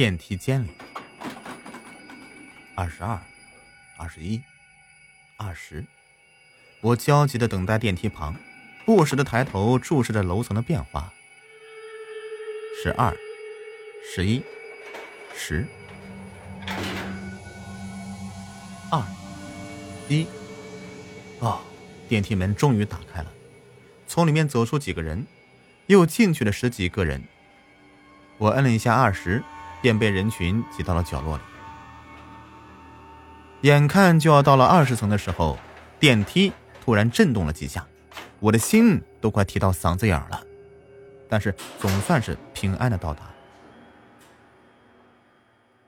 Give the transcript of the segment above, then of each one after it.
电梯间里，二十二、二十一、二十，我焦急的等待电梯旁，不时的抬头注视着楼层的变化。十二、十一、十、二、一，哦，电梯门终于打开了，从里面走出几个人，又进去了十几个人。我摁了一下二十。便被人群挤到了角落里。眼看就要到了二十层的时候，电梯突然震动了几下，我的心都快提到嗓子眼了。但是总算是平安的到达。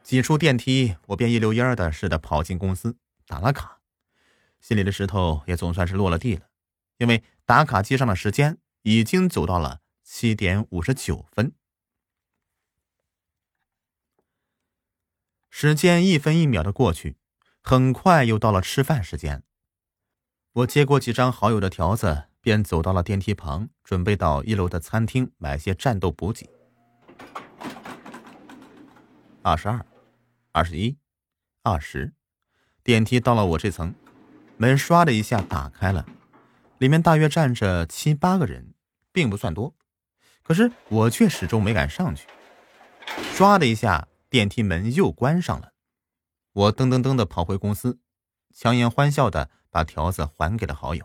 挤出电梯，我便一溜烟的似的跑进公司打了卡，心里的石头也总算是落了地了，因为打卡机上的时间已经走到了七点五十九分。时间一分一秒的过去，很快又到了吃饭时间。我接过几张好友的条子，便走到了电梯旁，准备到一楼的餐厅买些战斗补给。二十二，二十一，二十，电梯到了我这层，门唰的一下打开了，里面大约站着七八个人，并不算多，可是我却始终没敢上去。唰的一下。电梯门又关上了，我噔噔噔的跑回公司，强颜欢笑的把条子还给了好友。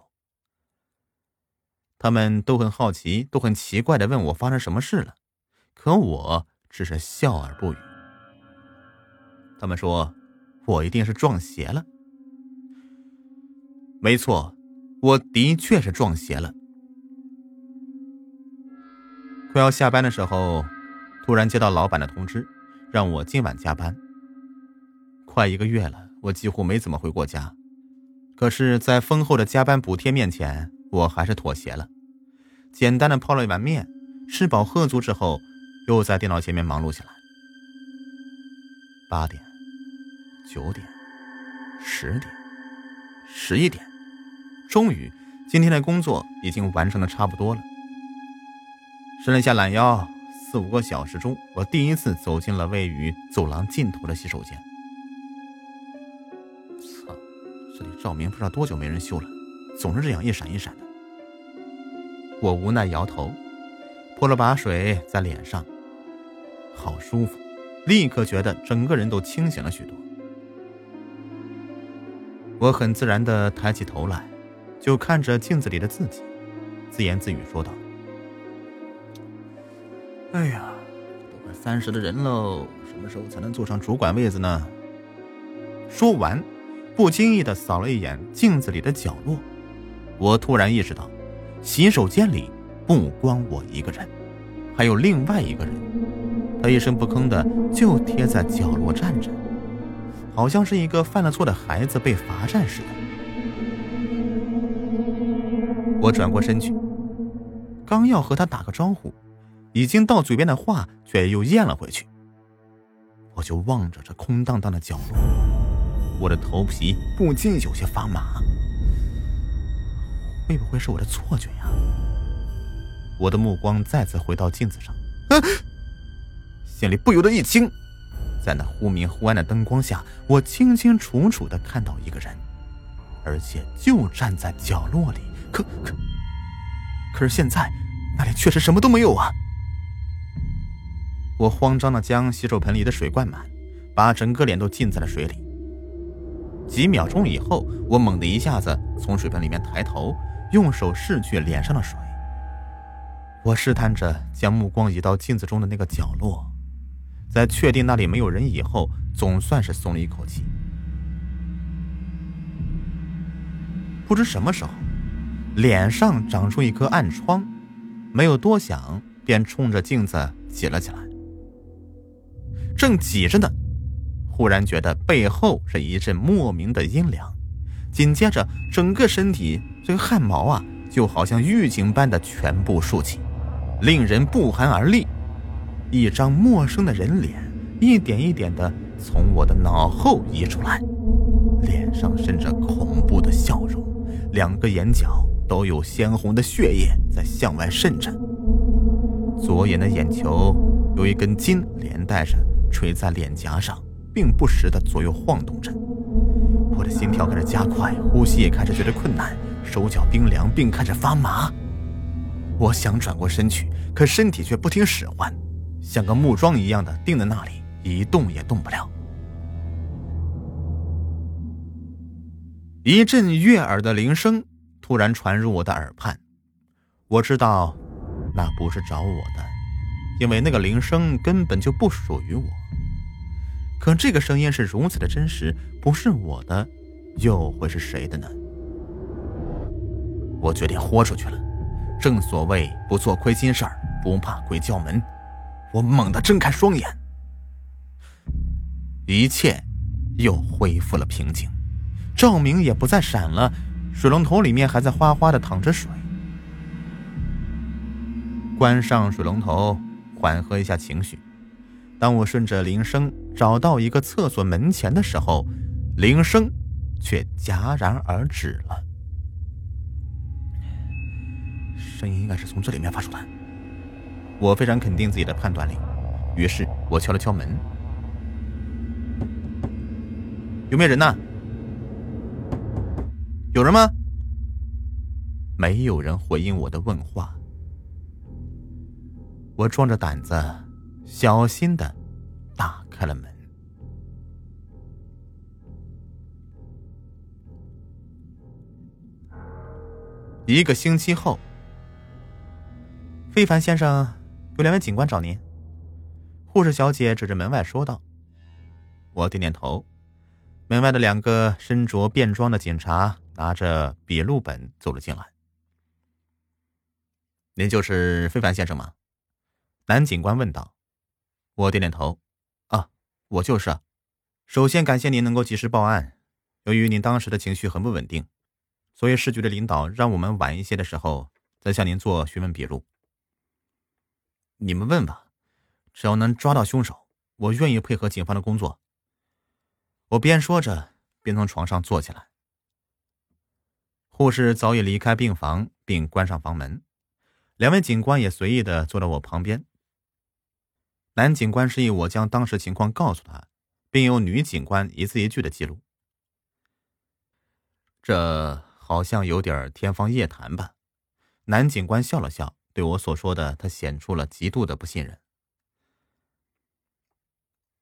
他们都很好奇，都很奇怪的问我发生什么事了，可我只是笑而不语。他们说我一定是撞邪了。没错，我的确是撞邪了。快要下班的时候，突然接到老板的通知。让我今晚加班。快一个月了，我几乎没怎么回过家。可是，在丰厚的加班补贴面前，我还是妥协了。简单的泡了一碗面，吃饱喝足之后，又在电脑前面忙碌起来。八点、九点、十点、十一点，终于，今天的工作已经完成的差不多了。伸了一下懒腰。四五个小时中，我第一次走进了位于走廊尽头的洗手间。操，这里照明不知道多久没人修了，总是这样一闪一闪的。我无奈摇头，泼了把水在脸上，好舒服，立刻觉得整个人都清醒了许多。我很自然的抬起头来，就看着镜子里的自己，自言自语说道。哎呀，都快三十的人喽，什么时候才能坐上主管位子呢？说完，不经意的扫了一眼镜子里的角落，我突然意识到，洗手间里不光我一个人，还有另外一个人，他一声不吭的就贴在角落站着，好像是一个犯了错的孩子被罚站似的。我转过身去，刚要和他打个招呼。已经到嘴边的话，却又咽了回去。我就望着这空荡荡的角落，我的头皮不禁有些发麻。会不会是我的错觉呀？我的目光再次回到镜子上，心里不由得一惊。在那忽明忽暗的灯光下，我清清楚楚的看到一个人，而且就站在角落里。可可可是现在，那里却是什么都没有啊！我慌张的将洗手盆里的水灌满，把整个脸都浸在了水里。几秒钟以后，我猛地一下子从水盆里面抬头，用手拭去脸上的水。我试探着将目光移到镜子中的那个角落，在确定那里没有人以后，总算是松了一口气。不知什么时候，脸上长出一颗暗疮，没有多想，便冲着镜子挤了起来。正挤着呢，忽然觉得背后是一阵莫名的阴凉，紧接着整个身体这个汗毛啊，就好像预警般的全部竖起，令人不寒而栗。一张陌生的人脸一点一点的从我的脑后移出来，脸上渗着恐怖的笑容，两个眼角都有鲜红的血液在向外渗着，左眼的眼球有一根筋连带着垂在脸颊上，并不时的左右晃动着。我的心跳开始加快，呼吸也开始觉得困难，手脚冰凉，并开始发麻。我想转过身去，可身体却不听使唤。像个木桩一样的定在那里，一动也动不了。一阵悦耳的铃声突然传入我的耳畔，我知道那不是找我的，因为那个铃声根本就不属于我。可这个声音是如此的真实，不是我的，又会是谁的呢？我决定豁出去了。正所谓不做亏心事儿，不怕鬼叫门。我猛地睁开双眼，一切又恢复了平静，照明也不再闪了，水龙头里面还在哗哗的淌着水。关上水龙头，缓和一下情绪。当我顺着铃声找到一个厕所门前的时候，铃声却戛然而止了。声音应该是从这里面发出的。我非常肯定自己的判断力，于是我敲了敲门：“有没有人呢？有人吗？”没有人回应我的问话。我壮着胆子，小心的打开了门。一个星期后，非凡先生。有两位警官找您。护士小姐指着门外说道：“我点点头。”门外的两个身着便装的警察拿着笔录本走了进来。“您就是非凡先生吗？”男警官问道。我点点头：“啊，我就是。首先感谢您能够及时报案。由于您当时的情绪很不稳定，所以市局的领导让我们晚一些的时候再向您做询问笔录。”你们问吧，只要能抓到凶手，我愿意配合警方的工作。我边说着，边从床上坐起来。护士早已离开病房，并关上房门，两位警官也随意的坐到我旁边。男警官示意我将当时情况告诉他，并由女警官一字一句的记录。这好像有点天方夜谭吧？男警官笑了笑。对我所说的，他显出了极度的不信任。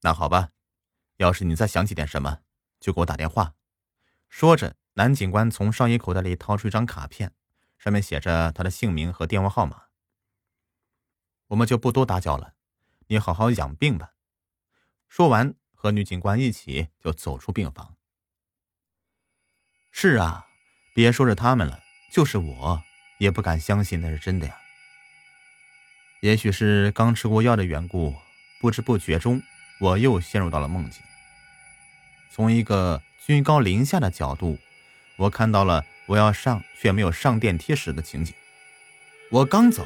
那好吧，要是你再想起点什么，就给我打电话。说着，男警官从上衣口袋里掏出一张卡片，上面写着他的姓名和电话号码。我们就不多打搅了，你好好养病吧。说完，和女警官一起就走出病房。是啊，别说是他们了，就是我也不敢相信那是真的呀。也许是刚吃过药的缘故，不知不觉中，我又陷入到了梦境。从一个居高临下的角度，我看到了我要上却没有上电梯时的情景。我刚走，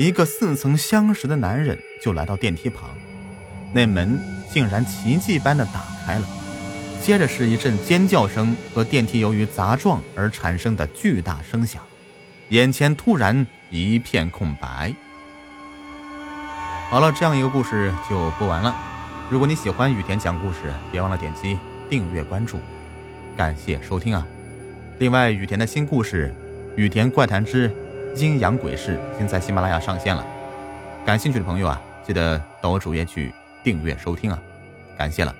一个似曾相识的男人就来到电梯旁，那门竟然奇迹般的打开了，接着是一阵尖叫声和电梯由于砸撞而产生的巨大声响，眼前突然一片空白。好了，这样一个故事就播完了。如果你喜欢雨田讲故事，别忘了点击订阅关注，感谢收听啊！另外，雨田的新故事《雨田怪谈之阴阳鬼事》已经在喜马拉雅上线了，感兴趣的朋友啊，记得到我主页去订阅收听啊！感谢了。